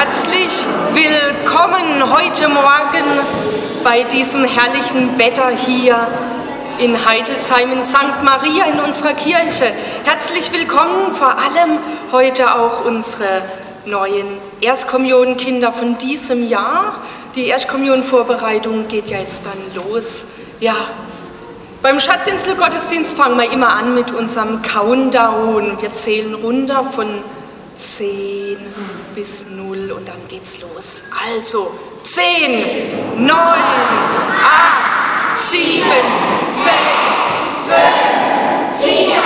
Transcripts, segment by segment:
Herzlich willkommen heute Morgen bei diesem herrlichen Wetter hier in Heidelsheim in St. Maria in unserer Kirche. Herzlich willkommen vor allem heute auch unsere neuen Erstkommunionkinder von diesem Jahr. Die Erstkommunionvorbereitung geht ja jetzt dann los. Ja, beim Schatzinsel-Gottesdienst fangen wir immer an mit unserem Countdown. Wir zählen runter von 10 bis 0 und dann geht's los. Also 10, 9, 8, 7, 6, 5, 4,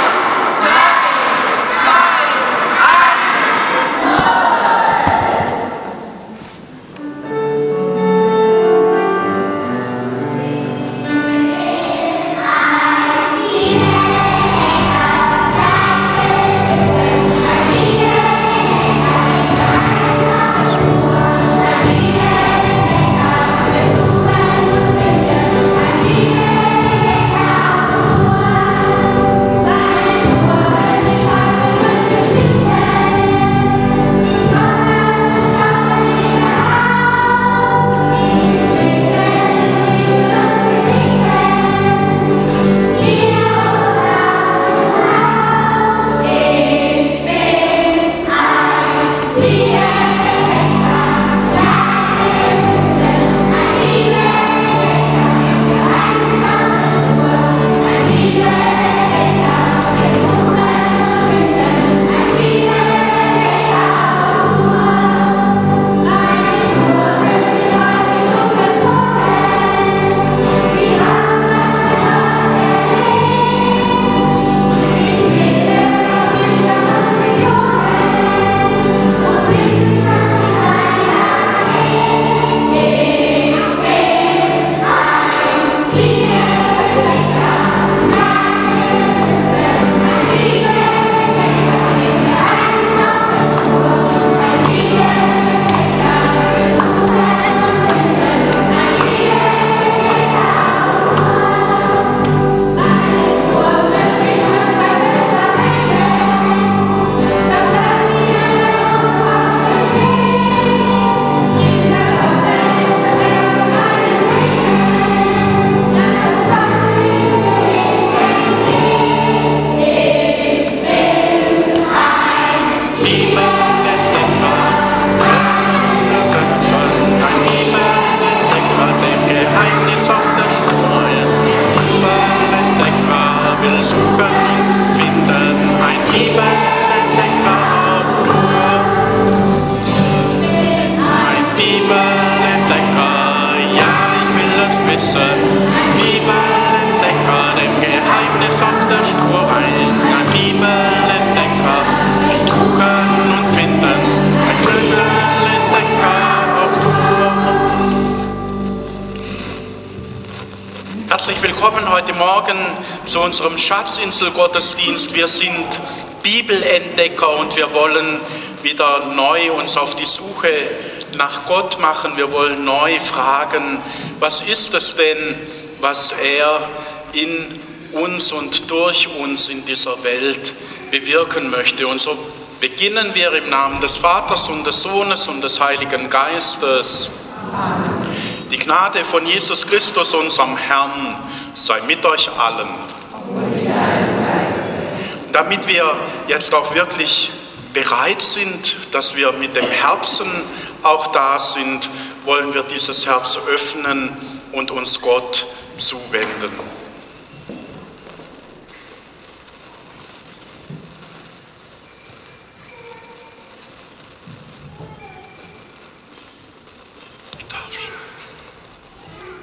unserem Schatzinsel-Gottesdienst. Wir sind Bibelentdecker und wir wollen wieder neu uns auf die Suche nach Gott machen. Wir wollen neu fragen, was ist es denn, was er in uns und durch uns in dieser Welt bewirken möchte. Und so beginnen wir im Namen des Vaters und des Sohnes und des Heiligen Geistes. Die Gnade von Jesus Christus, unserem Herrn, sei mit euch allen. Damit wir jetzt auch wirklich bereit sind, dass wir mit dem Herzen auch da sind, wollen wir dieses Herz öffnen und uns Gott zuwenden.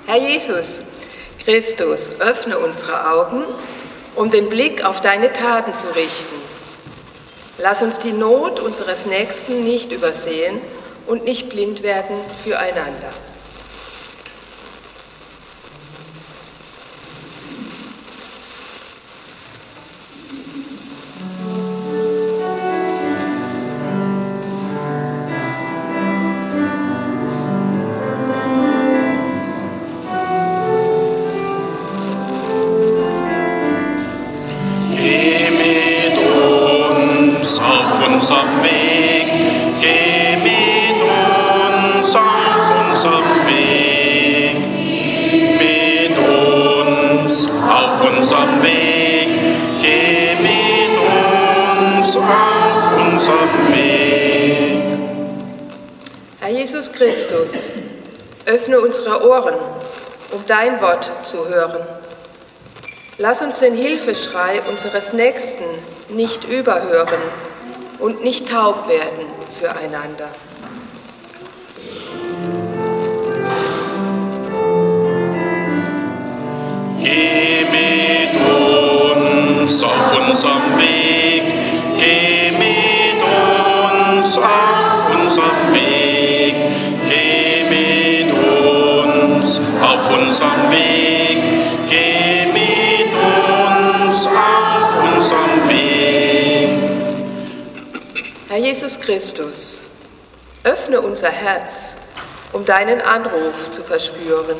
Herr Jesus, Christus, öffne unsere Augen um den Blick auf deine Taten zu richten. Lass uns die Not unseres Nächsten nicht übersehen und nicht blind werden füreinander. Ohren, um dein Wort zu hören. Lass uns den Hilfeschrei unseres Nächsten nicht überhören und nicht taub werden füreinander. Geh mit uns auf unserem Weg, geh mit uns auf unserem Weg, auf unserem Weg, geh mit uns auf unserem Weg. Herr Jesus Christus, öffne unser Herz, um deinen Anruf zu verspüren.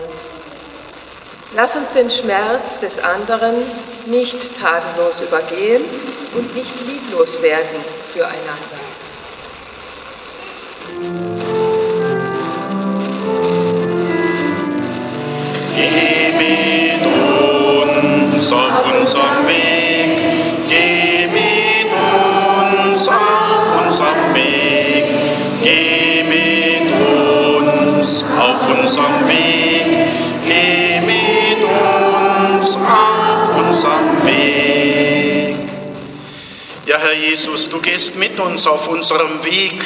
Lass uns den Schmerz des anderen nicht tatenlos übergehen und nicht lieblos werden füreinander. Geh mit uns auf unserem Weg, geh mit uns auf unserem Weg, geh mit uns auf unserem Weg, geh mit uns auf unserem Weg. Ja, Herr Jesus, du gehst mit uns auf unserem Weg.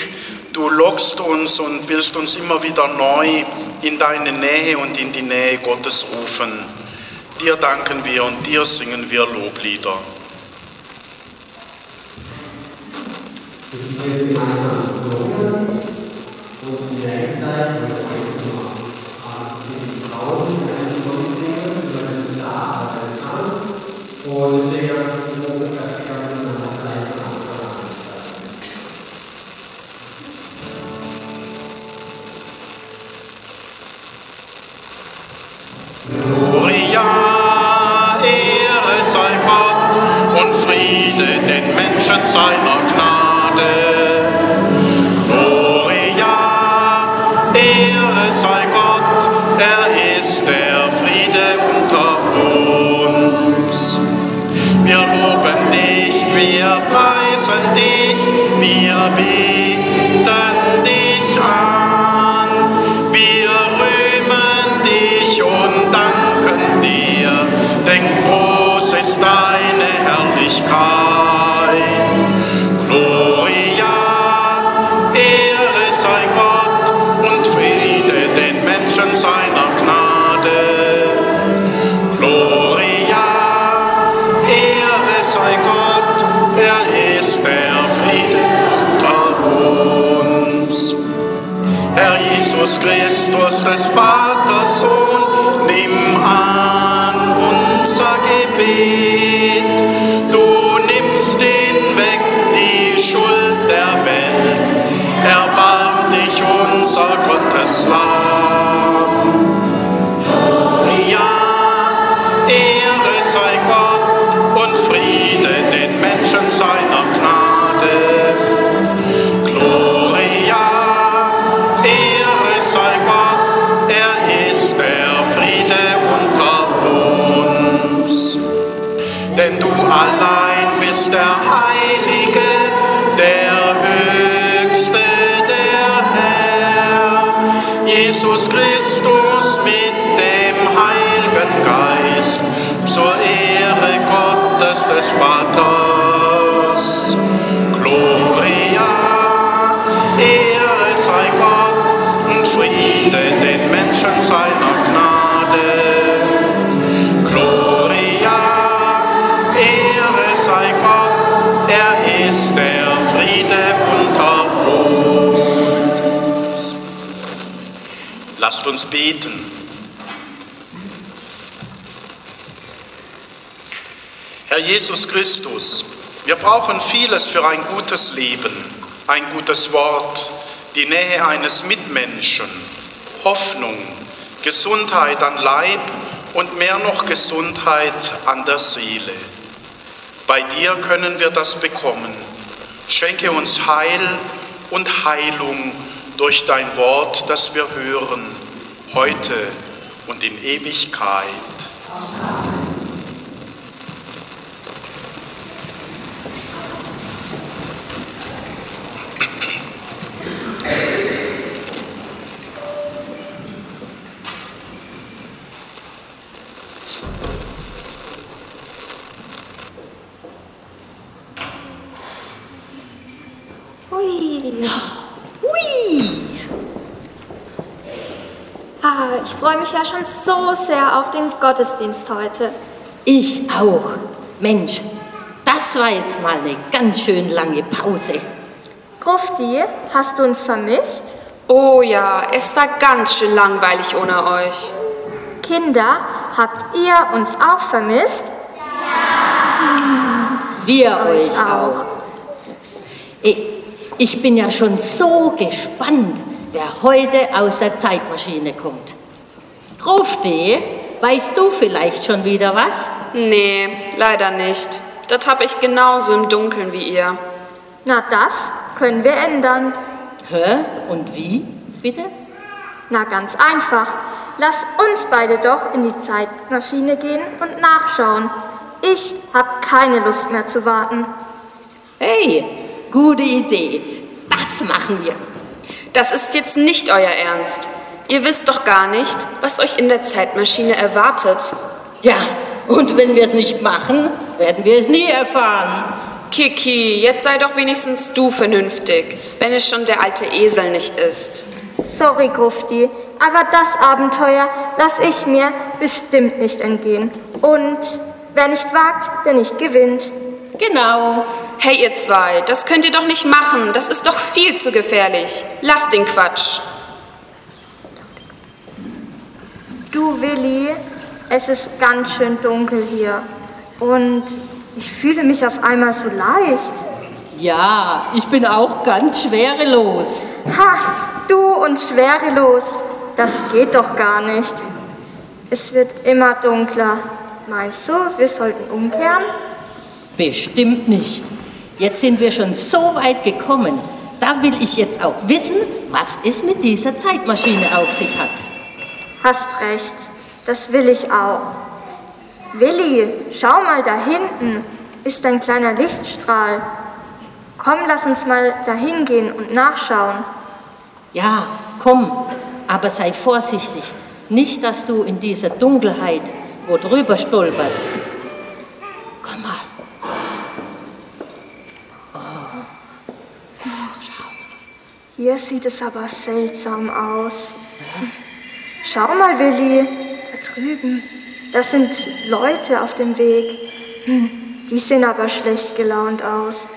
Du lockst uns und willst uns immer wieder neu in deine Nähe und in die Nähe Gottes rufen. Dir danken wir und dir singen wir Loblieder. Gloria, Lasst uns beten. Herr Jesus Christus, wir brauchen vieles für ein gutes Leben, ein gutes Wort, die Nähe eines Mitmenschen, Hoffnung, Gesundheit an Leib und mehr noch Gesundheit an der Seele. Bei dir können wir das bekommen. Schenke uns Heil und Heilung durch dein Wort, das wir hören, heute und in Ewigkeit. Ah, ich freue mich ja schon so sehr auf den Gottesdienst heute. Ich auch. Mensch, das war jetzt mal eine ganz schön lange Pause. Grufti, hast du uns vermisst? Oh ja, es war ganz schön langweilig ohne euch. Kinder, habt ihr uns auch vermisst? Wir euch auch. Ich, ich bin ja schon so gespannt, wer heute aus der Zeitmaschine kommt. Grufti, weißt du vielleicht schon wieder was? Nee, leider nicht. Das habe ich genauso im Dunkeln wie ihr. Na, das können wir ändern. Hä? Und wie, bitte? Na, ganz einfach. Lass uns beide doch in die Zeitmaschine gehen und nachschauen. Ich habe keine Lust mehr zu warten. Hey, gute Idee. Das machen wir. Das ist jetzt nicht euer Ernst. Ihr wisst doch gar nicht, was euch in der Zeitmaschine erwartet. Ja, und wenn wir es nicht machen, werden wir es nie erfahren. Kiki, jetzt sei doch wenigstens du vernünftig, wenn es schon der alte Esel nicht ist. Sorry, Grufti, aber das Abenteuer lasse ich mir bestimmt nicht entgehen. Und wer nicht wagt, der nicht gewinnt. Genau. Hey ihr zwei, das könnt ihr doch nicht machen. Das ist doch viel zu gefährlich. Lasst den Quatsch. Du, Willi, es ist ganz schön dunkel hier. Und ich fühle mich auf einmal so leicht. Ja, ich bin auch ganz schwerelos. Ha, du und schwerelos. Das geht doch gar nicht. Es wird immer dunkler. Meinst du, wir sollten umkehren? Bestimmt nicht. Jetzt sind wir schon so weit gekommen. Da will ich jetzt auch wissen, was es mit dieser Zeitmaschine auf sich hat. Hast recht, das will ich auch. Willi, schau mal da hinten, ist ein kleiner Lichtstrahl. Komm, lass uns mal dahin gehen und nachschauen. Ja, komm, aber sei vorsichtig. Nicht, dass du in dieser Dunkelheit wo drüber stolperst. Komm mal. Hier sieht es aber seltsam aus. Schau mal, Willi, da drüben. Das sind Leute auf dem Weg. Hm, Die sehen aber schlecht gelaunt aus.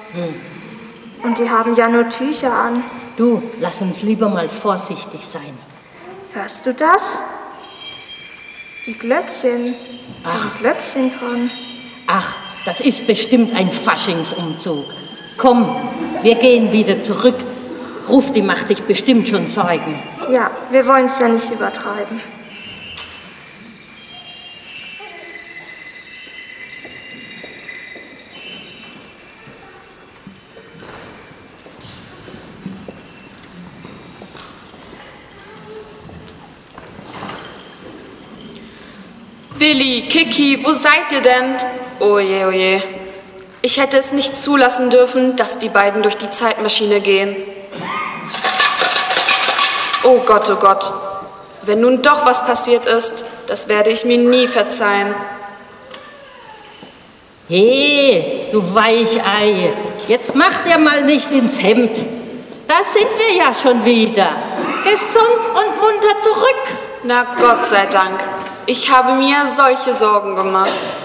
Und die haben ja nur Tücher an. Du, lass uns lieber mal vorsichtig sein. Hörst du das? Die Glöckchen. Ach. sind Glöckchen dran. Ach, das ist bestimmt ein Faschingsumzug. Komm, wir gehen wieder zurück. Rufti macht sich bestimmt schon Sorgen. Ja, wir wollen es ja nicht übertreiben. Willi, Kiki, wo seid ihr denn? Oh je, oh je. Ich hätte es nicht zulassen dürfen, dass die beiden durch die Zeitmaschine gehen. Oh Gott, oh Gott. Wenn nun doch was passiert ist, das werde ich mir nie verzeihen. Hey, du Weichei, jetzt mach dir mal nicht ins Hemd. Da sind wir ja schon wieder. Gesund und munter zurück. Na Gott sei Dank. Ich habe mir solche Sorgen gemacht.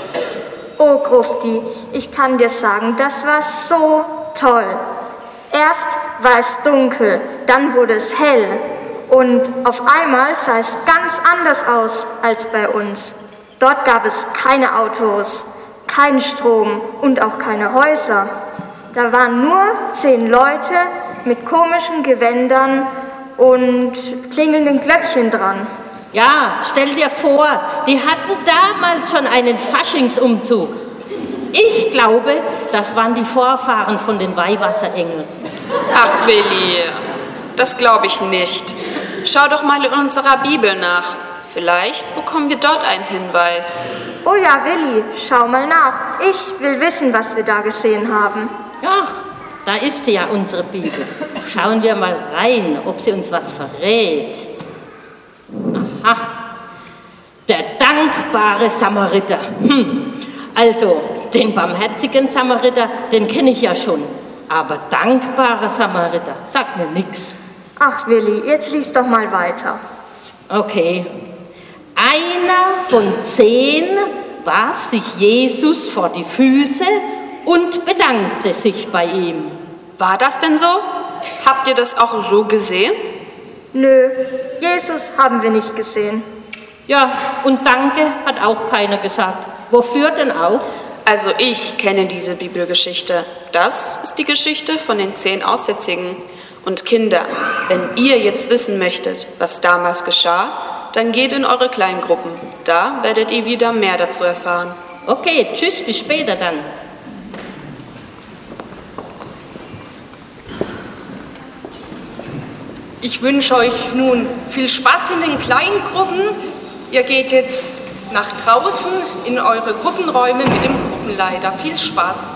Oh, Grufti, ich kann dir sagen, das war so toll. Erst war es dunkel, dann wurde es hell. Und auf einmal sah es ganz anders aus als bei uns. Dort gab es keine Autos, keinen Strom und auch keine Häuser. Da waren nur zehn Leute mit komischen Gewändern und klingelnden Glöckchen dran. Ja, stell dir vor, die hatten damals schon einen Faschingsumzug. Ich glaube, das waren die Vorfahren von den Weihwasserengeln. Ach, Willi, das glaube ich nicht. Schau doch mal in unserer Bibel nach. Vielleicht bekommen wir dort einen Hinweis. Oh ja, Willi, schau mal nach. Ich will wissen, was wir da gesehen haben. Ach, da ist ja unsere Bibel. Schauen wir mal rein, ob sie uns was verrät. Aha, der dankbare Samariter. Hm. Also, den barmherzigen Samariter, den kenne ich ja schon. Aber dankbarer Samariter sagt mir nichts. Ach, Willi, jetzt lies doch mal weiter. Okay. Einer von zehn warf sich Jesus vor die Füße und bedankte sich bei ihm. War das denn so? Habt ihr das auch so gesehen? Nö, Jesus haben wir nicht gesehen. Ja, und danke hat auch keiner gesagt. Wofür denn auch? Also ich kenne diese Bibelgeschichte. Das ist die Geschichte von den zehn Aussätzigen. Und Kinder, wenn ihr jetzt wissen möchtet, was damals geschah, dann geht in eure Kleingruppen. Da werdet ihr wieder mehr dazu erfahren. Okay, tschüss, bis später dann. Ich wünsche euch nun viel Spaß in den Kleingruppen. Ihr geht jetzt nach draußen in eure Gruppenräume mit dem Gruppenleiter. Viel Spaß.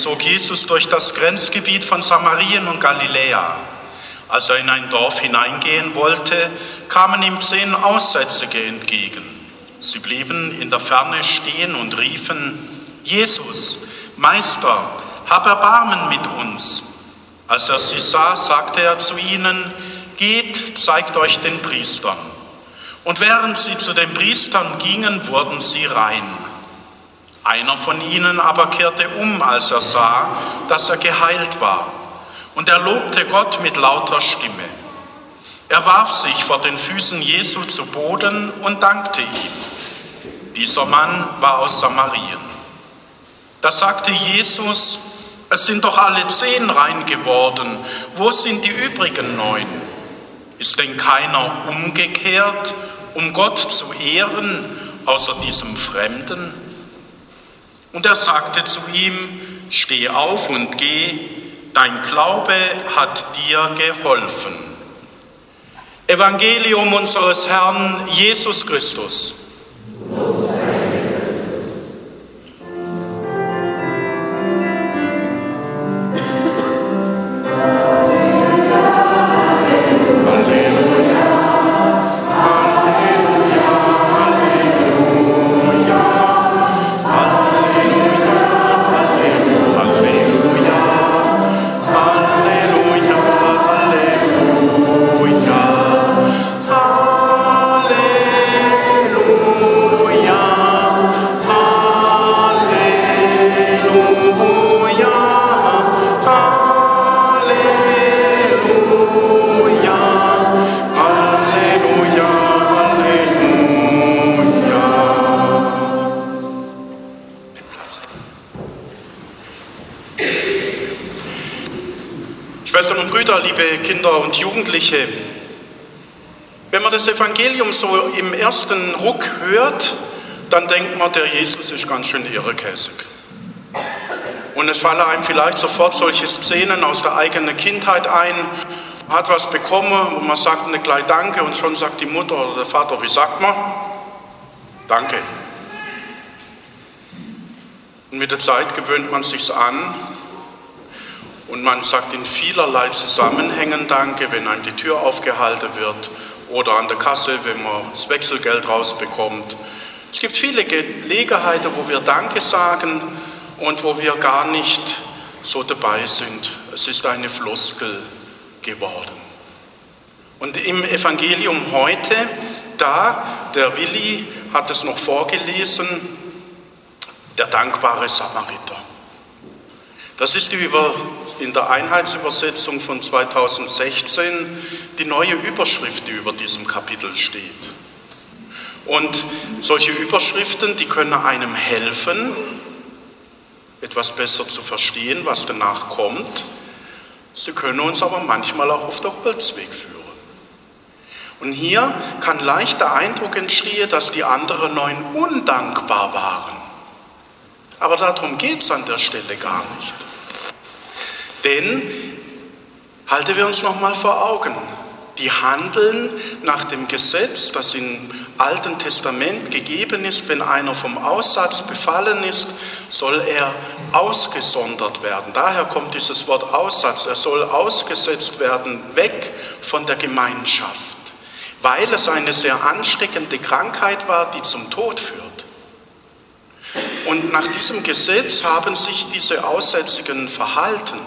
Zog Jesus durch das Grenzgebiet von Samarien und Galiläa. Als er in ein Dorf hineingehen wollte, kamen ihm zehn Aussätzige entgegen. Sie blieben in der Ferne stehen und riefen, Jesus, Meister, hab Erbarmen mit uns. Als er sie sah, sagte er zu ihnen, geht, zeigt euch den Priestern. Und während sie zu den Priestern gingen, wurden sie rein. Einer von ihnen aber kehrte um, als er sah, dass er geheilt war. Und er lobte Gott mit lauter Stimme. Er warf sich vor den Füßen Jesu zu Boden und dankte ihm. Dieser Mann war aus Samarien. Da sagte Jesus, es sind doch alle zehn rein geworden. Wo sind die übrigen neun? Ist denn keiner umgekehrt, um Gott zu ehren, außer diesem Fremden? Und er sagte zu ihm, steh auf und geh, dein Glaube hat dir geholfen. Evangelium unseres Herrn Jesus Christus. Kinder und Jugendliche, wenn man das Evangelium so im ersten Ruck hört, dann denkt man, der Jesus ist ganz schön irrekäsig. Und es fallen einem vielleicht sofort solche Szenen aus der eigenen Kindheit ein. Man hat was bekommen und man sagt eine gleich Danke und schon sagt die Mutter oder der Vater, wie sagt man? Danke. Und mit der Zeit gewöhnt man sich's an und man sagt in vielerlei Zusammenhängen Danke, wenn einem die Tür aufgehalten wird oder an der Kasse, wenn man das Wechselgeld rausbekommt. Es gibt viele Gelegenheiten, wo wir Danke sagen und wo wir gar nicht so dabei sind. Es ist eine Floskel geworden. Und im Evangelium heute, da, der Willi hat es noch vorgelesen, der dankbare Samariter. Das ist in der Einheitsübersetzung von 2016 die neue Überschrift, die über diesem Kapitel steht. Und solche Überschriften, die können einem helfen, etwas besser zu verstehen, was danach kommt. Sie können uns aber manchmal auch auf der Holzweg führen. Und hier kann leicht der Eindruck entstehen, dass die anderen neun undankbar waren. Aber darum geht es an der Stelle gar nicht. Denn, halten wir uns nochmal vor Augen, die handeln nach dem Gesetz, das im Alten Testament gegeben ist. Wenn einer vom Aussatz befallen ist, soll er ausgesondert werden. Daher kommt dieses Wort Aussatz. Er soll ausgesetzt werden, weg von der Gemeinschaft, weil es eine sehr ansteckende Krankheit war, die zum Tod führt. Und nach diesem Gesetz haben sich diese Aussätzigen verhalten.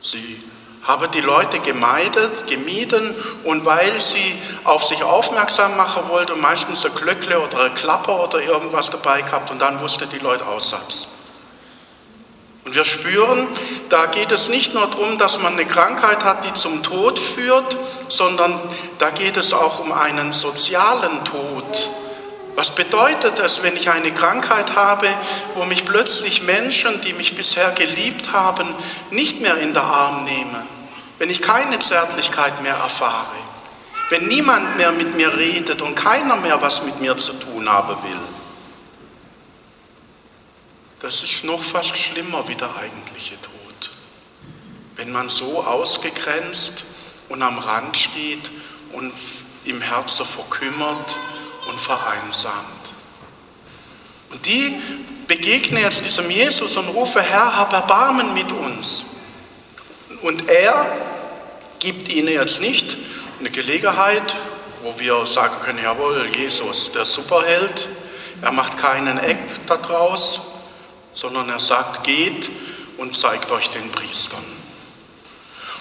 Sie haben die Leute gemeidet, gemieden und weil sie auf sich aufmerksam machen wollten, meistens ein Glöckle oder ein Klapper oder irgendwas dabei gehabt und dann wusste die Leute Aussatz. Und wir spüren, da geht es nicht nur darum, dass man eine Krankheit hat, die zum Tod führt, sondern da geht es auch um einen sozialen Tod. Was bedeutet es, wenn ich eine Krankheit habe, wo mich plötzlich Menschen, die mich bisher geliebt haben, nicht mehr in den Arm nehmen? Wenn ich keine Zärtlichkeit mehr erfahre? Wenn niemand mehr mit mir redet und keiner mehr was mit mir zu tun haben will? Das ist noch fast schlimmer wie der eigentliche Tod. Wenn man so ausgegrenzt und am Rand steht und im Herzen verkümmert und vereinsamt. Und die begegnen jetzt diesem Jesus und rufen, Herr, hab Erbarmen mit uns. Und er gibt ihnen jetzt nicht eine Gelegenheit, wo wir sagen können, jawohl, Jesus, der Superheld, er macht keinen Eck daraus, sondern er sagt, geht und zeigt euch den Priestern.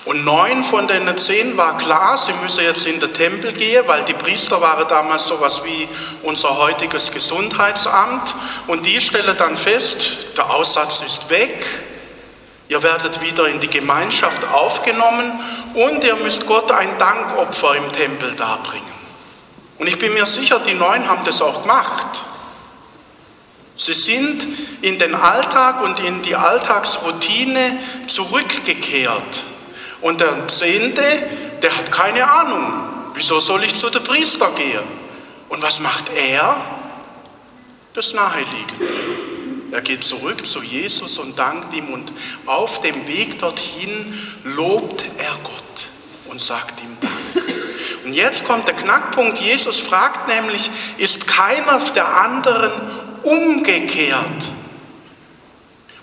Und neun von den zehn war klar, sie müssen jetzt in den Tempel gehen, weil die Priester waren damals sowas wie unser heutiges Gesundheitsamt. Und die stellen dann fest, der Aussatz ist weg, ihr werdet wieder in die Gemeinschaft aufgenommen und ihr müsst Gott ein Dankopfer im Tempel darbringen. Und ich bin mir sicher, die neun haben das auch gemacht. Sie sind in den Alltag und in die Alltagsroutine zurückgekehrt. Und der Zehnte, der hat keine Ahnung, wieso soll ich zu der Priester gehen? Und was macht er? Das Naheliegende. Er geht zurück zu Jesus und dankt ihm und auf dem Weg dorthin lobt er Gott und sagt ihm Dank. Und jetzt kommt der Knackpunkt. Jesus fragt nämlich, ist keiner der anderen umgekehrt?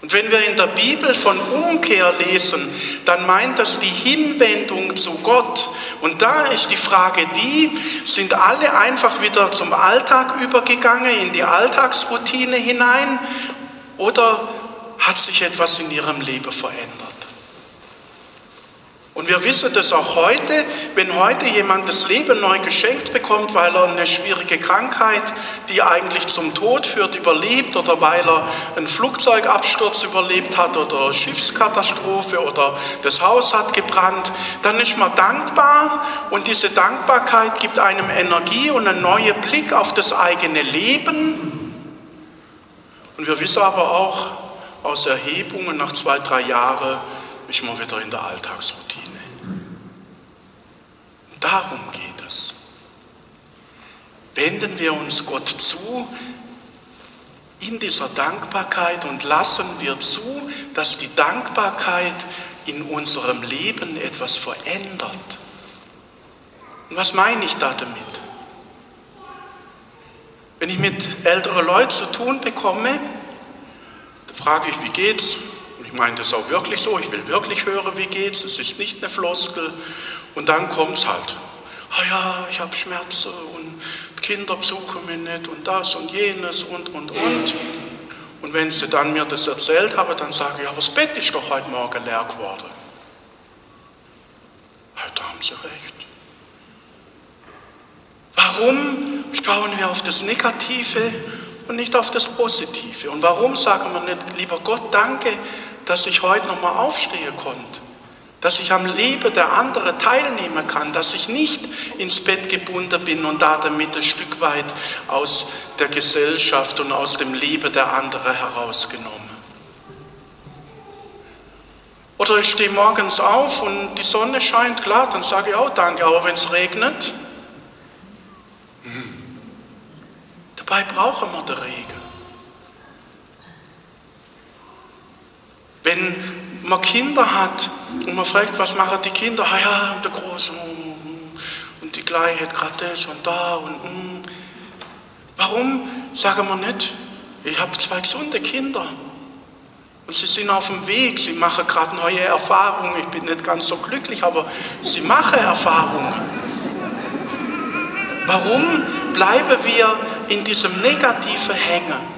Und wenn wir in der Bibel von Umkehr lesen, dann meint das die Hinwendung zu Gott. Und da ist die Frage die, sind alle einfach wieder zum Alltag übergegangen, in die Alltagsroutine hinein, oder hat sich etwas in ihrem Leben verändert? Und wir wissen das auch heute, wenn heute jemand das Leben neu geschenkt bekommt, weil er eine schwierige Krankheit, die eigentlich zum Tod führt, überlebt oder weil er einen Flugzeugabsturz überlebt hat oder Schiffskatastrophe oder das Haus hat gebrannt, dann ist man dankbar und diese Dankbarkeit gibt einem Energie und einen neuen Blick auf das eigene Leben. Und wir wissen aber auch aus Erhebungen nach zwei, drei Jahren, ist man wieder in der Alltagsroutine. Darum geht es. Wenden wir uns Gott zu in dieser Dankbarkeit und lassen wir zu, dass die Dankbarkeit in unserem Leben etwas verändert. Und was meine ich da damit? Wenn ich mit älteren Leuten zu tun bekomme, frage ich, wie geht's? Ich meine das auch wirklich so, ich will wirklich hören, wie geht's, es ist nicht eine Floskel. Und dann kommt es halt. Ah ja, ich habe Schmerzen und Kinder besuchen mich nicht und das und jenes und, und, und. Und wenn sie dann mir das erzählt haben, dann sage ich, aber das Bett ist doch heute Morgen leer geworden. Da haben sie recht. Warum schauen wir auf das Negative und nicht auf das Positive? Und warum sagen wir nicht, lieber Gott, danke, dass ich heute nochmal aufstehen konnte? dass ich am Leben der anderen teilnehmen kann, dass ich nicht ins Bett gebunden bin und da damit ein Stück weit aus der Gesellschaft und aus dem Leben der anderen herausgenommen. Oder ich stehe morgens auf und die Sonne scheint, klar, dann sage ich auch Danke, aber wenn es regnet, hm. dabei brauchen wir den Regen. Wenn man Kinder hat und man fragt, was machen die Kinder? Ah ja, der Große und die Kleine hat gerade das und da und mm. Warum sagen wir nicht, ich habe zwei gesunde Kinder und sie sind auf dem Weg, sie machen gerade neue Erfahrungen. Ich bin nicht ganz so glücklich, aber sie machen Erfahrungen. Warum bleiben wir in diesem Negativen hängen?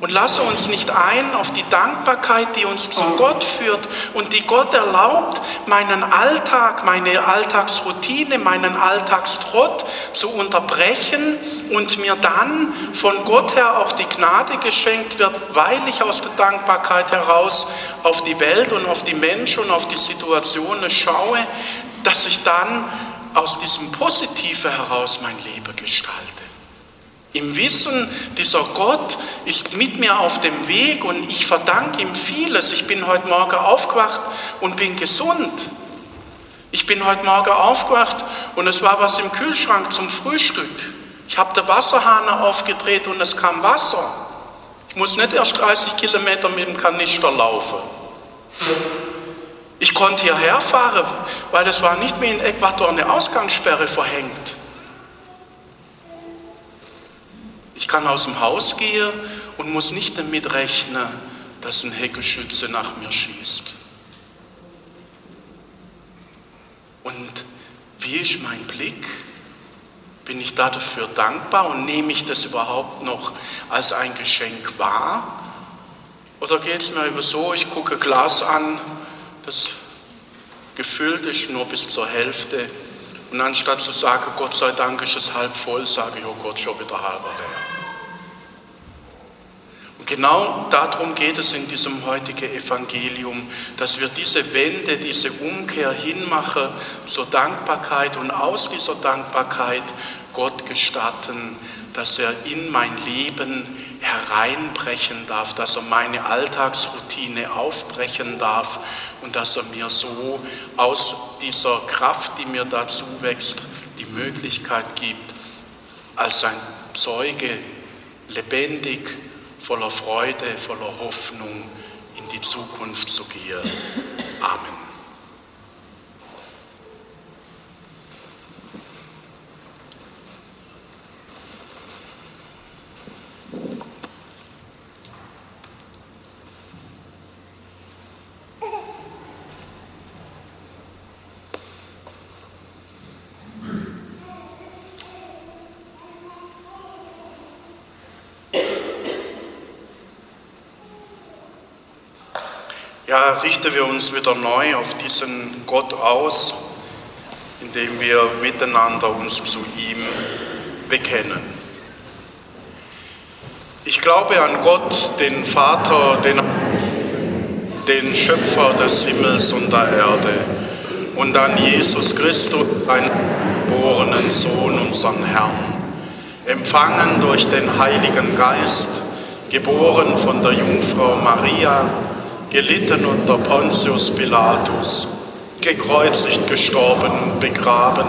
Und lasse uns nicht ein auf die Dankbarkeit, die uns zu Gott führt und die Gott erlaubt, meinen Alltag, meine Alltagsroutine, meinen Alltagstrott zu unterbrechen und mir dann von Gott her auch die Gnade geschenkt wird, weil ich aus der Dankbarkeit heraus auf die Welt und auf die Menschen und auf die Situationen schaue, dass ich dann aus diesem Positive heraus mein Leben gestalte. Im Wissen, dieser Gott ist mit mir auf dem Weg und ich verdanke ihm vieles. Ich bin heute Morgen aufgewacht und bin gesund. Ich bin heute Morgen aufgewacht und es war was im Kühlschrank zum Frühstück. Ich habe den Wasserhahn aufgedreht und es kam Wasser. Ich muss nicht erst 30 Kilometer mit dem Kanister laufen. Ich konnte hierher fahren, weil es war nicht mehr in Äquator eine Ausgangssperre verhängt. Ich kann aus dem Haus gehen und muss nicht damit rechnen, dass ein Heckeschütze nach mir schießt. Und wie ist mein Blick? Bin ich dafür dankbar und nehme ich das überhaupt noch als ein Geschenk wahr? Oder geht es mir über so, ich gucke Glas an, das gefüllt ist nur bis zur Hälfte. Und anstatt zu sagen, Gott sei Dank ist es halb voll, sage ich, oh Gott, schon wieder halber leer. Genau darum geht es in diesem heutigen Evangelium, dass wir diese Wende, diese Umkehr hinmachen zur Dankbarkeit und aus dieser Dankbarkeit Gott gestatten, dass er in mein Leben hereinbrechen darf, dass er meine Alltagsroutine aufbrechen darf und dass er mir so aus dieser Kraft, die mir dazu wächst, die Möglichkeit gibt, als ein Zeuge lebendig voller Freude, voller Hoffnung in die Zukunft zu gehen. Amen. Ja, richten wir uns wieder neu auf diesen Gott aus, indem wir miteinander uns zu ihm bekennen. Ich glaube an Gott, den Vater, den, den Schöpfer des Himmels und der Erde und an Jesus Christus, seinen geborenen Sohn, unseren Herrn, empfangen durch den Heiligen Geist, geboren von der Jungfrau Maria, gelitten unter Pontius Pilatus, gekreuzigt, gestorben und begraben,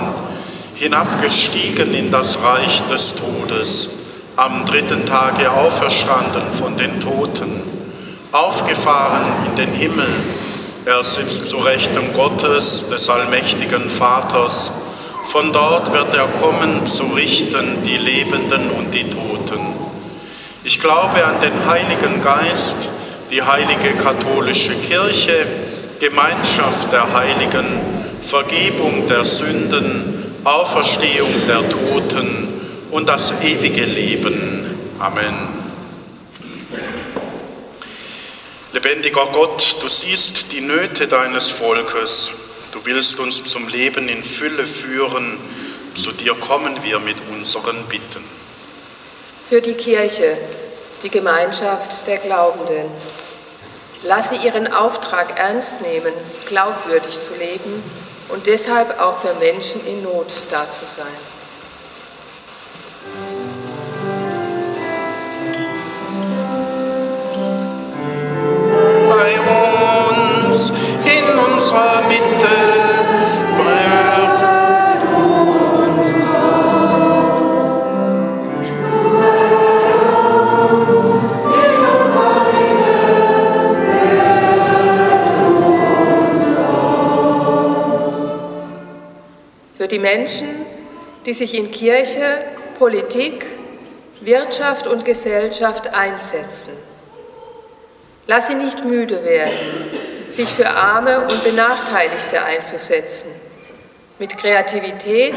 hinabgestiegen in das Reich des Todes, am dritten Tage auferstanden von den Toten, aufgefahren in den Himmel. Er sitzt zu Rechten Gottes, des allmächtigen Vaters. Von dort wird er kommen zu richten die Lebenden und die Toten. Ich glaube an den Heiligen Geist, die heilige katholische Kirche, Gemeinschaft der Heiligen, Vergebung der Sünden, Auferstehung der Toten und das ewige Leben. Amen. Lebendiger Gott, du siehst die Nöte deines Volkes. Du willst uns zum Leben in Fülle führen. Zu dir kommen wir mit unseren Bitten. Für die Kirche, die Gemeinschaft der Glaubenden. Lass sie ihren Auftrag ernst nehmen, glaubwürdig zu leben und deshalb auch für Menschen in Not da zu sein. Bei uns, in unserer Mitte, die Menschen, die sich in Kirche, Politik, Wirtschaft und Gesellschaft einsetzen. Lass sie nicht müde werden, sich für Arme und Benachteiligte einzusetzen, mit Kreativität,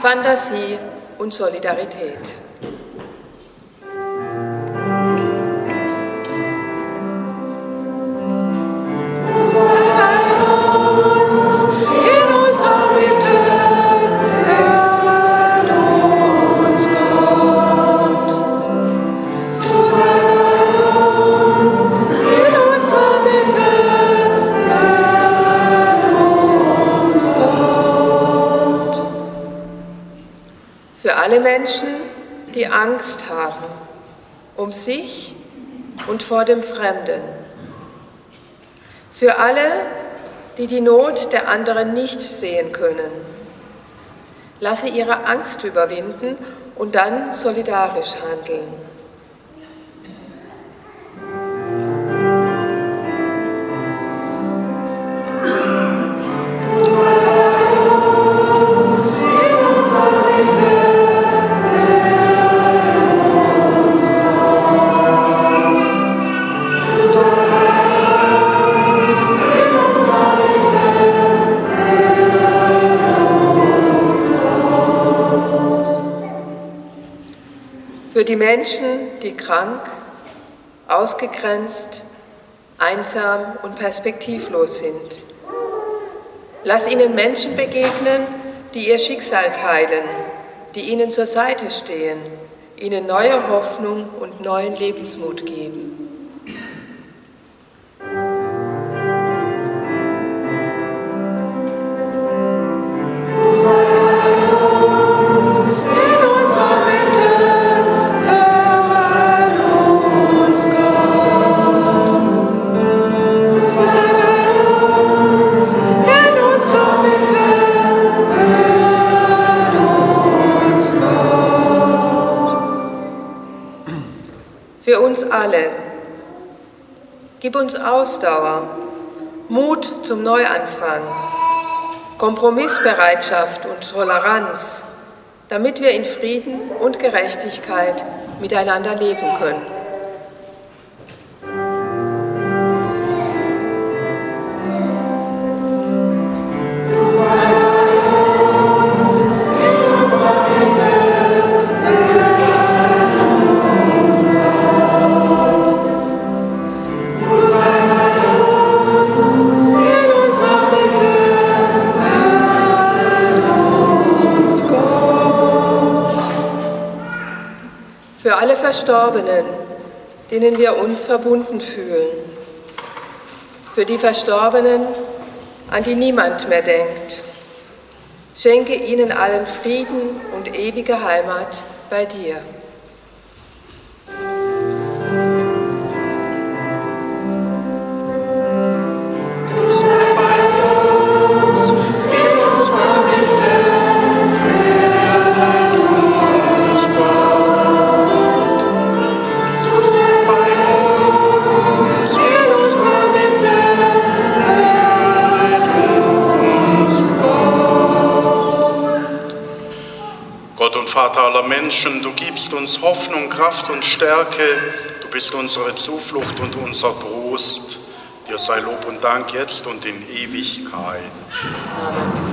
Fantasie und Solidarität. Alle Menschen, die Angst haben um sich und vor dem Fremden. Für alle, die die Not der anderen nicht sehen können. Lasse ihre Angst überwinden und dann solidarisch handeln. Die Menschen, die krank, ausgegrenzt, einsam und perspektivlos sind. Lass ihnen Menschen begegnen, die ihr Schicksal teilen, die ihnen zur Seite stehen, ihnen neue Hoffnung und neuen Lebensmut geben. Alle. Gib uns Ausdauer, Mut zum Neuanfang, Kompromissbereitschaft und Toleranz, damit wir in Frieden und Gerechtigkeit miteinander leben können. Für alle Verstorbenen, denen wir uns verbunden fühlen. Für die Verstorbenen, an die niemand mehr denkt. Schenke ihnen allen Frieden und ewige Heimat bei dir. Aller Menschen, du gibst uns Hoffnung, Kraft und Stärke, du bist unsere Zuflucht und unser Trost. Dir sei Lob und Dank jetzt und in Ewigkeit. Amen.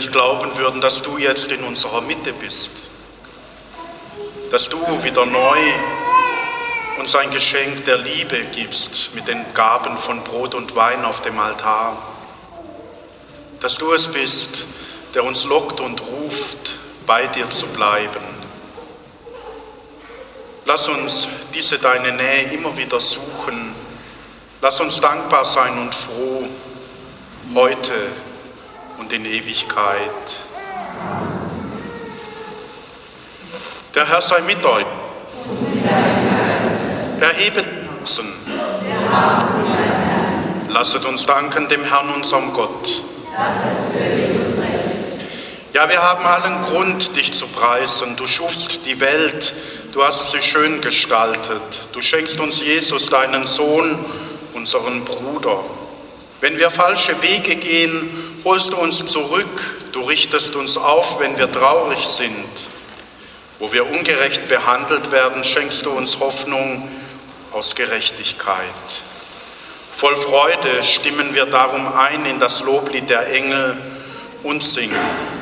Nicht glauben würden, dass du jetzt in unserer Mitte bist, dass du wieder neu uns ein Geschenk der Liebe gibst mit den Gaben von Brot und Wein auf dem Altar, dass du es bist, der uns lockt und ruft, bei dir zu bleiben. Lass uns diese deine Nähe immer wieder suchen. Lass uns dankbar sein und froh heute und in Ewigkeit. Der Herr sei mit euch. Erhebet Herzen. Lasset uns danken dem Herrn, unserem Gott. Ja, wir haben allen Grund, dich zu preisen. Du schufst die Welt, du hast sie schön gestaltet. Du schenkst uns Jesus, deinen Sohn, unseren Bruder. Wenn wir falsche Wege gehen, holst du uns zurück. Du richtest uns auf, wenn wir traurig sind. Wo wir ungerecht behandelt werden, schenkst du uns Hoffnung aus Gerechtigkeit. Voll Freude stimmen wir darum ein in das Loblied der Engel und singen.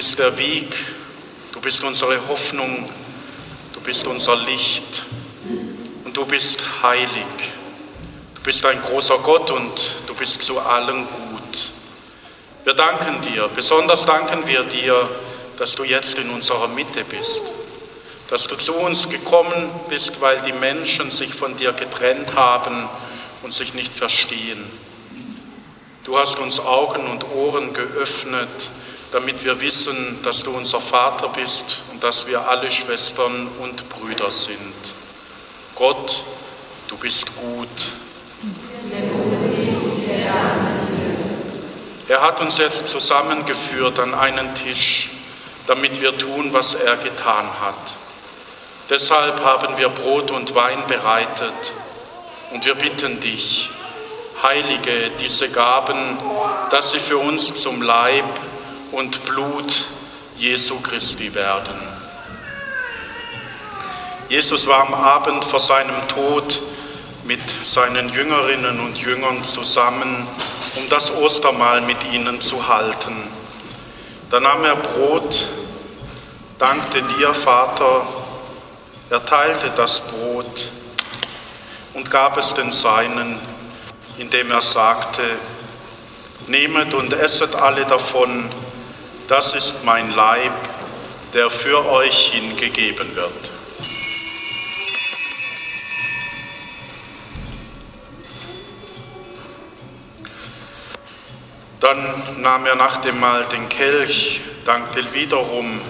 Bist der Weg, du bist unsere Hoffnung, du bist unser Licht und du bist heilig. Du bist ein großer Gott und du bist zu allen gut. Wir danken dir, besonders danken wir dir, dass du jetzt in unserer Mitte bist, dass du zu uns gekommen bist, weil die Menschen sich von dir getrennt haben und sich nicht verstehen. Du hast uns Augen und Ohren geöffnet, damit wir wissen, dass du unser Vater bist und dass wir alle Schwestern und Brüder sind. Gott, du bist gut. Er hat uns jetzt zusammengeführt an einen Tisch, damit wir tun, was er getan hat. Deshalb haben wir Brot und Wein bereitet und wir bitten dich, heilige diese Gaben, dass sie für uns zum Leib und Blut Jesu Christi werden. Jesus war am Abend vor seinem Tod mit seinen Jüngerinnen und Jüngern zusammen, um das Ostermahl mit ihnen zu halten. Da nahm er Brot, dankte dir, Vater, er teilte das Brot und gab es den Seinen, indem er sagte, Nehmet und esset alle davon, das ist mein Leib, der für euch hingegeben wird. Dann nahm er nach dem Mahl den Kelch, dankte wiederum,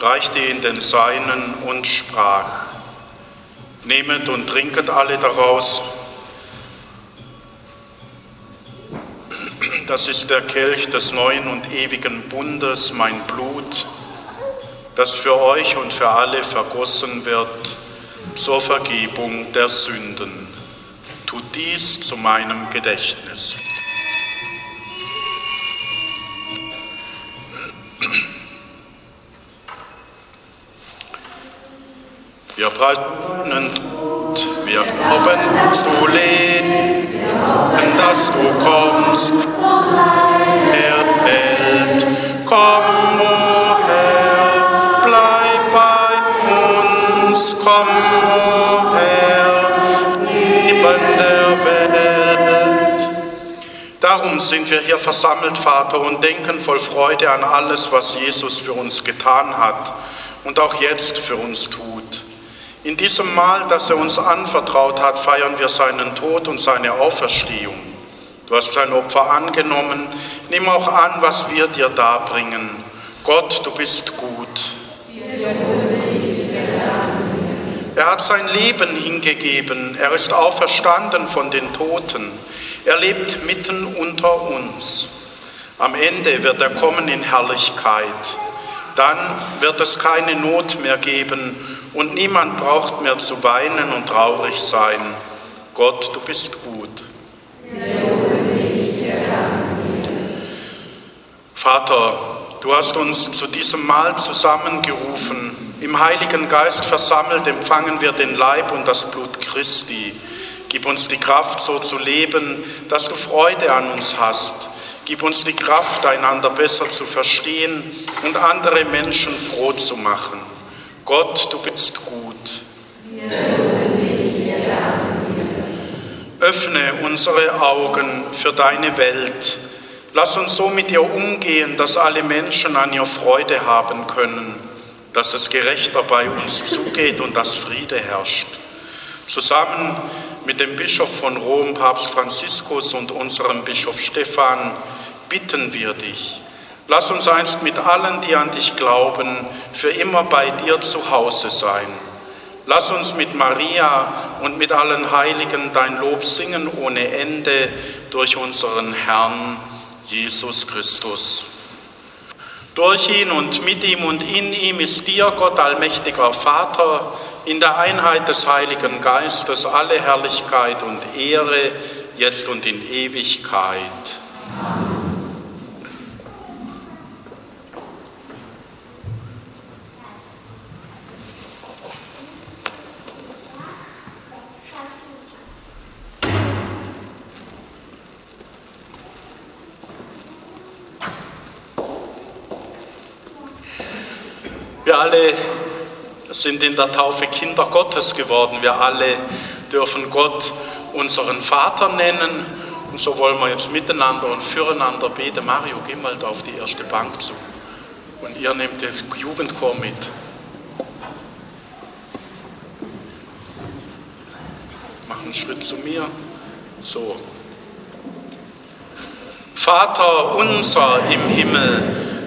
reichte ihn den Seinen und sprach, Nehmet und trinket alle daraus, Das ist der Kelch des neuen und ewigen Bundes, mein Blut, das für euch und für alle vergossen wird zur Vergebung der Sünden. Tut dies zu meinem Gedächtnis. Wir preisen und wir glauben, du lebst, dass du kommst, der Welt. Komm, o Herr, bleib bei uns, komm, o Herr, neben der Welt. Darum sind wir hier versammelt, Vater, und denken voll Freude an alles, was Jesus für uns getan hat und auch jetzt für uns tut. In diesem Mahl, das er uns anvertraut hat, feiern wir seinen Tod und seine Auferstehung. Du hast sein Opfer angenommen, nimm auch an, was wir dir darbringen. Gott, du bist gut. Er hat sein Leben hingegeben, er ist auferstanden von den Toten, er lebt mitten unter uns. Am Ende wird er kommen in Herrlichkeit. Dann wird es keine Not mehr geben und niemand braucht mehr zu weinen und traurig sein. Gott, du bist gut. Vater, du hast uns zu diesem Mahl zusammengerufen. Im Heiligen Geist versammelt empfangen wir den Leib und das Blut Christi. Gib uns die Kraft, so zu leben, dass du Freude an uns hast. Gib uns die Kraft, einander besser zu verstehen und andere Menschen froh zu machen. Gott, du bist gut. Öffne unsere Augen für deine Welt. Lass uns so mit ihr umgehen, dass alle Menschen an ihr Freude haben können, dass es gerechter bei uns zugeht und dass Friede herrscht. Zusammen mit dem Bischof von Rom, Papst Franziskus und unserem Bischof Stephan bitten wir dich, Lass uns einst mit allen, die an dich glauben, für immer bei dir zu Hause sein. Lass uns mit Maria und mit allen Heiligen dein Lob singen ohne Ende durch unseren Herrn Jesus Christus. Durch ihn und mit ihm und in ihm ist dir, Gott allmächtiger Vater, in der Einheit des Heiligen Geistes alle Herrlichkeit und Ehre, jetzt und in Ewigkeit. Amen. Wir alle sind in der Taufe Kinder Gottes geworden. Wir alle dürfen Gott unseren Vater nennen. Und so wollen wir jetzt miteinander und füreinander beten. Mario, geh mal da auf die erste Bank zu. Und ihr nehmt den Jugendchor mit. Mach einen Schritt zu mir. So. Vater unser im Himmel,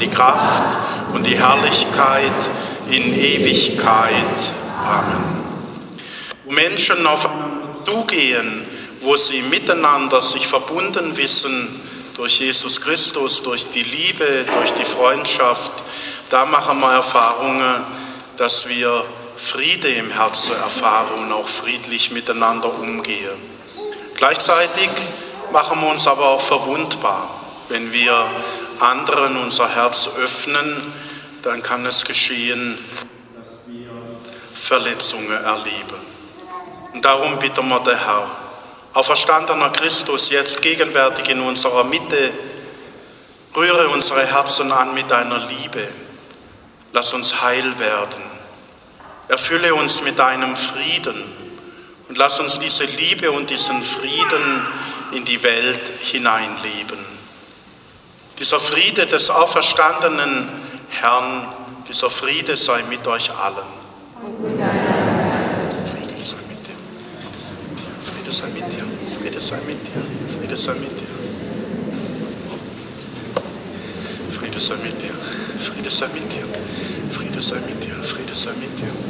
die Kraft und die Herrlichkeit, in Ewigkeit. Amen. Wo Menschen aufeinander zugehen, wo sie miteinander sich verbunden wissen durch Jesus Christus, durch die Liebe, durch die Freundschaft, da machen wir Erfahrungen, dass wir Friede im Herzen erfahren und auch friedlich miteinander umgehen. Gleichzeitig machen wir uns aber auch verwundbar, wenn wir anderen unser Herz öffnen, dann kann es geschehen, dass wir Verletzungen erleben. Und darum bitten wir der Herr, auferstandener Christus, jetzt gegenwärtig in unserer Mitte, rühre unsere Herzen an mit deiner Liebe. Lass uns heil werden. Erfülle uns mit deinem Frieden und lass uns diese Liebe und diesen Frieden in die Welt hineinleben. Dieser Friede des auferstandenen Herrn Dieser Friede sei mit euch allen. Friede sei mit dir. Friede sei mit dir. Friede sei mit dir. Friede sei mit dir. Friede sei mit dir. Friede sei mit dir. Friede sei mit dir. Friede sei mit dir.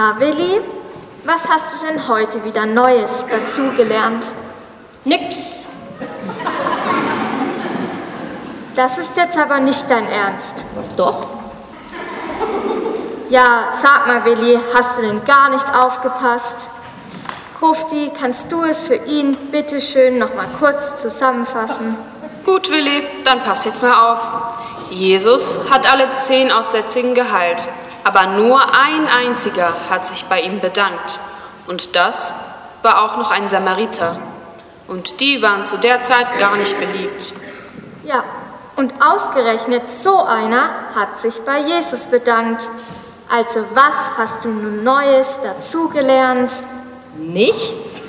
Na, Willi, was hast du denn heute wieder Neues dazugelernt? Nix. Das ist jetzt aber nicht dein Ernst. Doch. Ja, sag mal, Willi, hast du denn gar nicht aufgepasst? Krufti, kannst du es für ihn bitte schön noch mal kurz zusammenfassen? Gut, Willi, dann pass jetzt mal auf. Jesus hat alle zehn Aussätzigen geheilt, aber nur ein einziger hat sich bei ihm bedankt. Und das war auch noch ein Samariter. Und die waren zu der Zeit gar nicht beliebt. Ja, und ausgerechnet so einer hat sich bei Jesus bedankt. Also was hast du nun Neues dazugelernt? Nichts?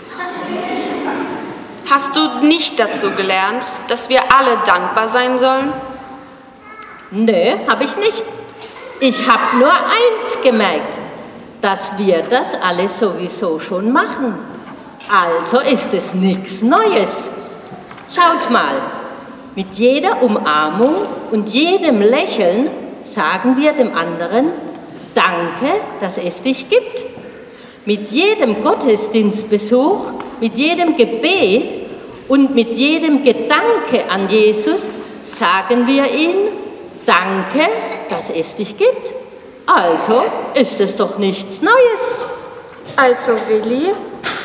Hast du nicht dazu gelernt, dass wir alle dankbar sein sollen? Nö, habe ich nicht. Ich habe nur eins gemerkt, dass wir das alle sowieso schon machen. Also ist es nichts Neues. Schaut mal, mit jeder Umarmung und jedem Lächeln sagen wir dem anderen, danke, dass es dich gibt. Mit jedem Gottesdienstbesuch, mit jedem Gebet und mit jedem Gedanke an Jesus sagen wir ihm, danke, dass es dich gibt. Also ist es doch nichts Neues. Also Willi,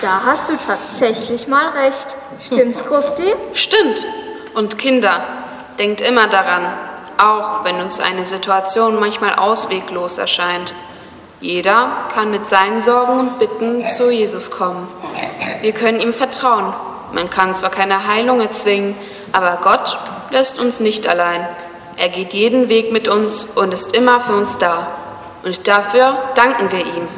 da hast du tatsächlich mal recht. Stimmt's, Grufti? Stimmt. Und Kinder, denkt immer daran, auch wenn uns eine Situation manchmal ausweglos erscheint. Jeder kann mit seinen Sorgen und Bitten zu Jesus kommen. Wir können ihm vertrauen. Man kann zwar keine Heilung erzwingen, aber Gott lässt uns nicht allein. Er geht jeden Weg mit uns und ist immer für uns da. Und dafür danken wir ihm.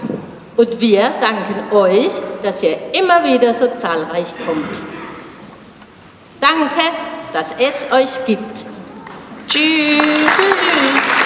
Und wir danken euch, dass ihr immer wieder so zahlreich kommt. Danke, dass es euch gibt. Tschüss. Tschüss.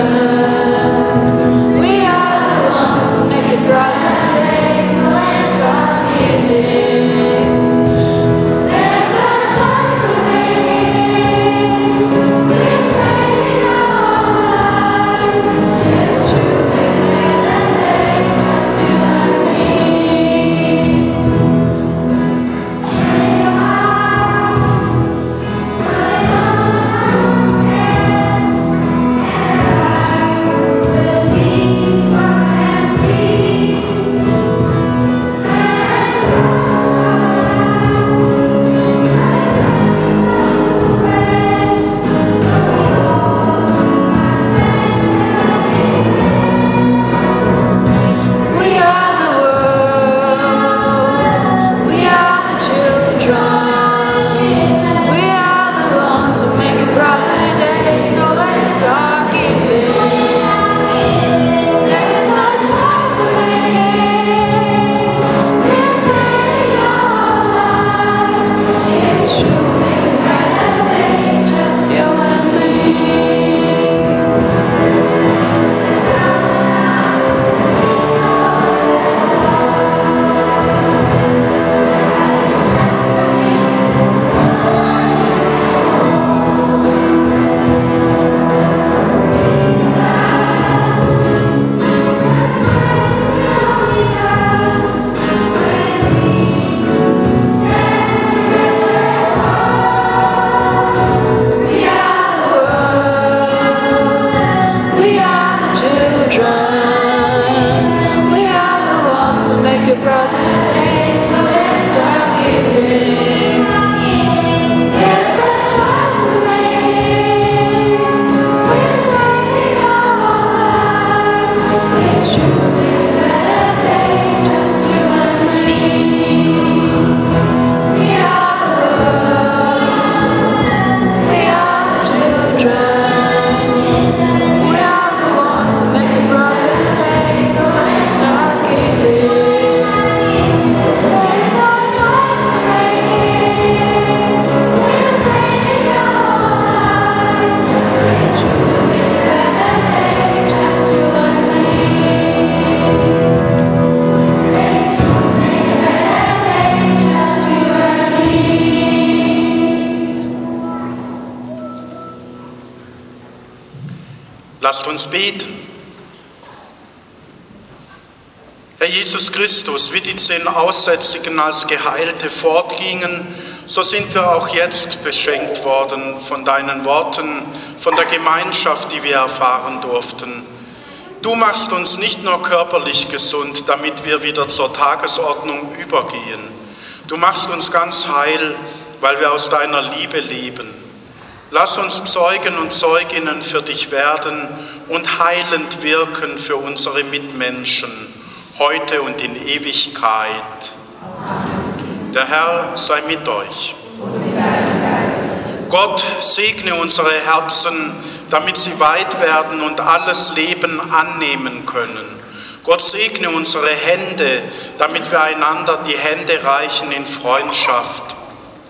Amen. Lasst uns beten. Herr Jesus Christus, wie die zehn Aussätzigen als Geheilte fortgingen, so sind wir auch jetzt beschenkt worden von deinen Worten, von der Gemeinschaft, die wir erfahren durften. Du machst uns nicht nur körperlich gesund, damit wir wieder zur Tagesordnung übergehen. Du machst uns ganz heil, weil wir aus deiner Liebe leben. Lass uns Zeugen und Zeuginnen für dich werden und heilend wirken für unsere Mitmenschen heute und in Ewigkeit. Der Herr sei mit euch. Gott segne unsere Herzen, damit sie weit werden und alles Leben annehmen können. Gott segne unsere Hände, damit wir einander die Hände reichen in Freundschaft.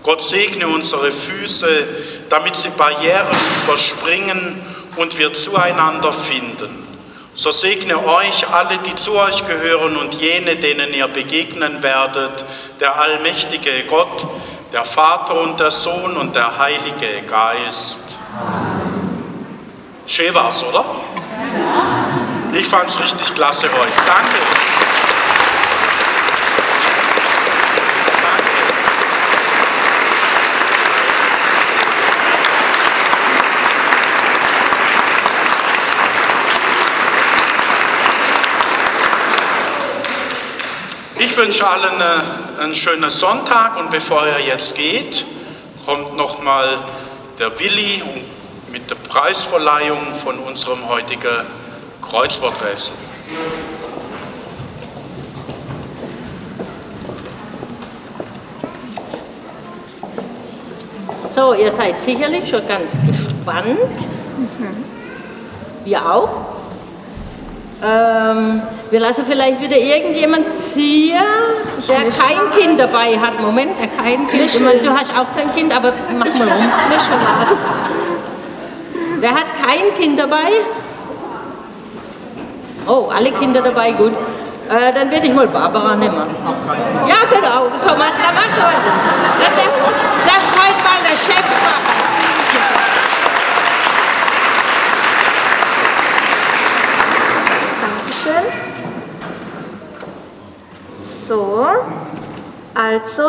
Gott segne unsere Füße, damit sie Barrieren überspringen und wir zueinander finden. So segne euch alle, die zu euch gehören und jene, denen ihr begegnen werdet, der allmächtige Gott, der Vater und der Sohn und der Heilige Geist. Schön war's, oder? Ich fand's richtig klasse heute. Danke. Ich wünsche allen äh, einen schönen Sonntag und bevor er jetzt geht, kommt nochmal der Willi mit der Preisverleihung von unserem heutigen Kreuzworträtsel. So, ihr seid sicherlich schon ganz gespannt. Mhm. Wir auch. Ähm, wir lassen vielleicht wieder irgendjemand ziehen, der kein Kind dabei hat. Moment, der kein Kind. Meine, du hast auch kein Kind, aber mach mal um. Wer hat kein Kind dabei? Oh, alle Kinder dabei, gut. Äh, dann werde ich mal Barbara nehmen. Ja, genau. Thomas, da mach mal. Das darfst heute mal der Chef machen. So, also,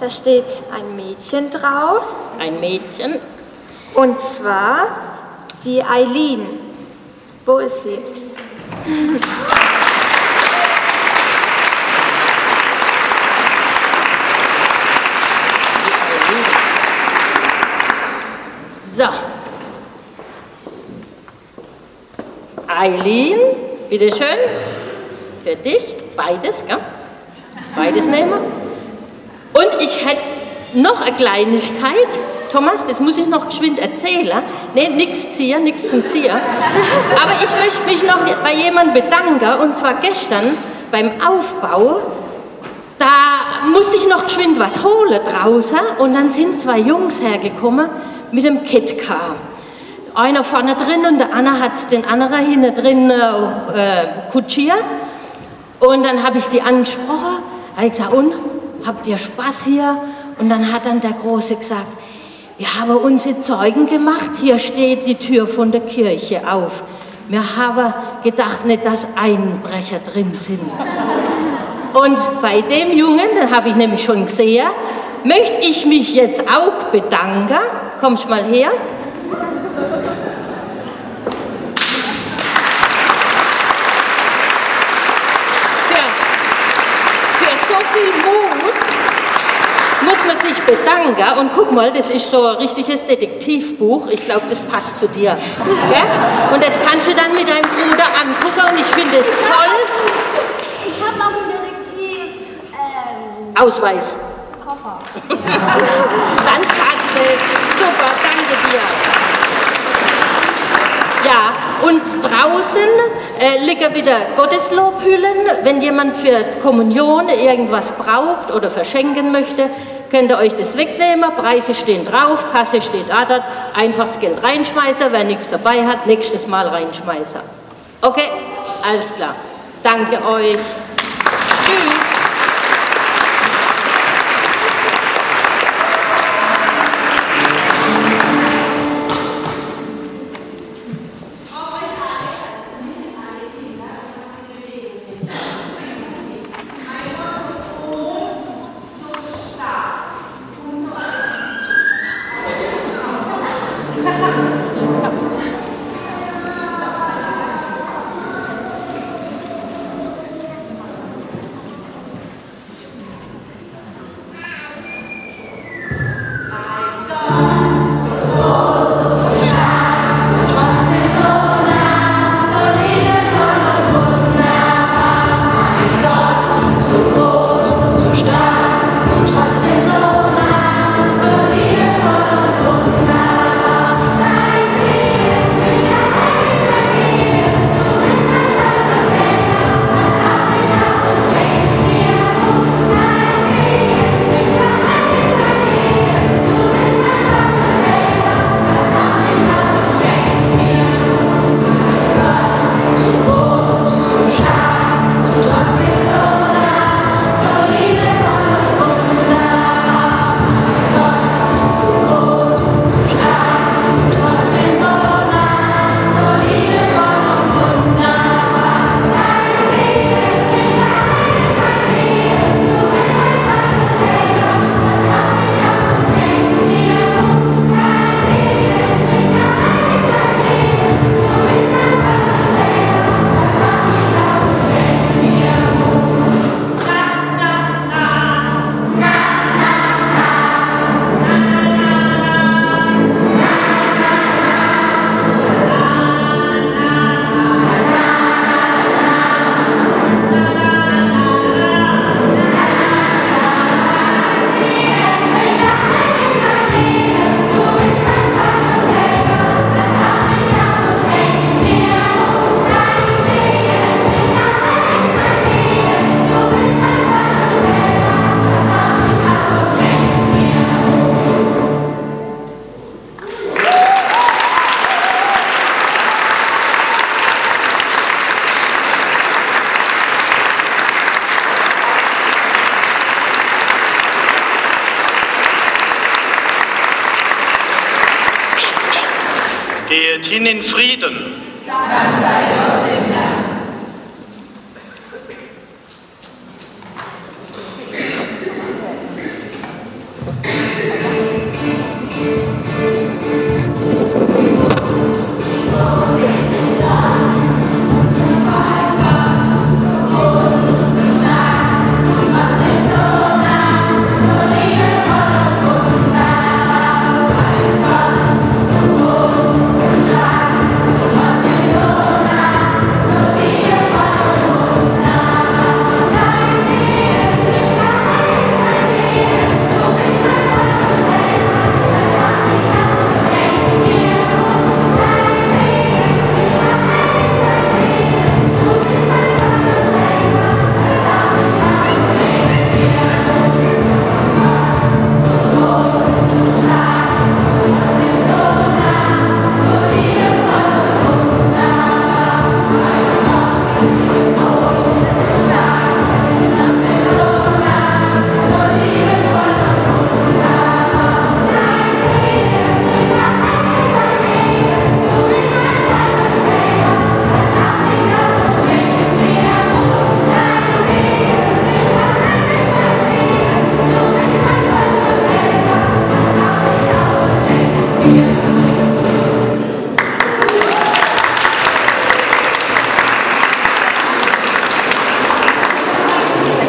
da steht ein Mädchen drauf. Ein Mädchen. Und zwar die Eileen. Wo ist sie? So. Eileen, bitteschön, für dich, beides, gell? Beides nehmen. Und ich hätte noch eine Kleinigkeit. Thomas, das muss ich noch geschwind erzählen. Nee, nichts ziehen, nichts zum Ziehen. Aber ich möchte mich noch bei jemandem bedanken, und zwar gestern beim Aufbau. Da musste ich noch geschwind was holen draußen und dann sind zwei Jungs hergekommen mit dem Kitcar. Einer vorne drin und der andere hat den anderen hinten drin äh, kutschiert. Und dann habe ich die angesprochen sage, und, habt ihr Spaß hier? Und dann hat dann der Große gesagt, wir haben unsere Zeugen gemacht, hier steht die Tür von der Kirche auf. Wir haben gedacht nicht, dass Einbrecher drin sind. Und bei dem Jungen, den habe ich nämlich schon gesehen, möchte ich mich jetzt auch bedanken. Kommst mal her. man sich bedanken und guck mal, das ist so ein richtiges Detektivbuch. Ich glaube, das passt zu dir. Gell? Und das kannst du dann mit deinem Bruder angucken und ich finde es toll. Ich habe auch einen Detektiv. Ähm, Ausweis. Koffer. dann passt es. Super, danke dir. Ja, und draußen äh, liegen wieder Gotteslobhüllen. Wenn jemand für Kommunion irgendwas braucht oder verschenken möchte, könnt ihr euch das wegnehmen, Preise stehen drauf, Kasse steht da einfach das Geld reinschmeißen, wer nichts dabei hat, nächstes Mal reinschmeißen. Okay, alles klar. Danke euch.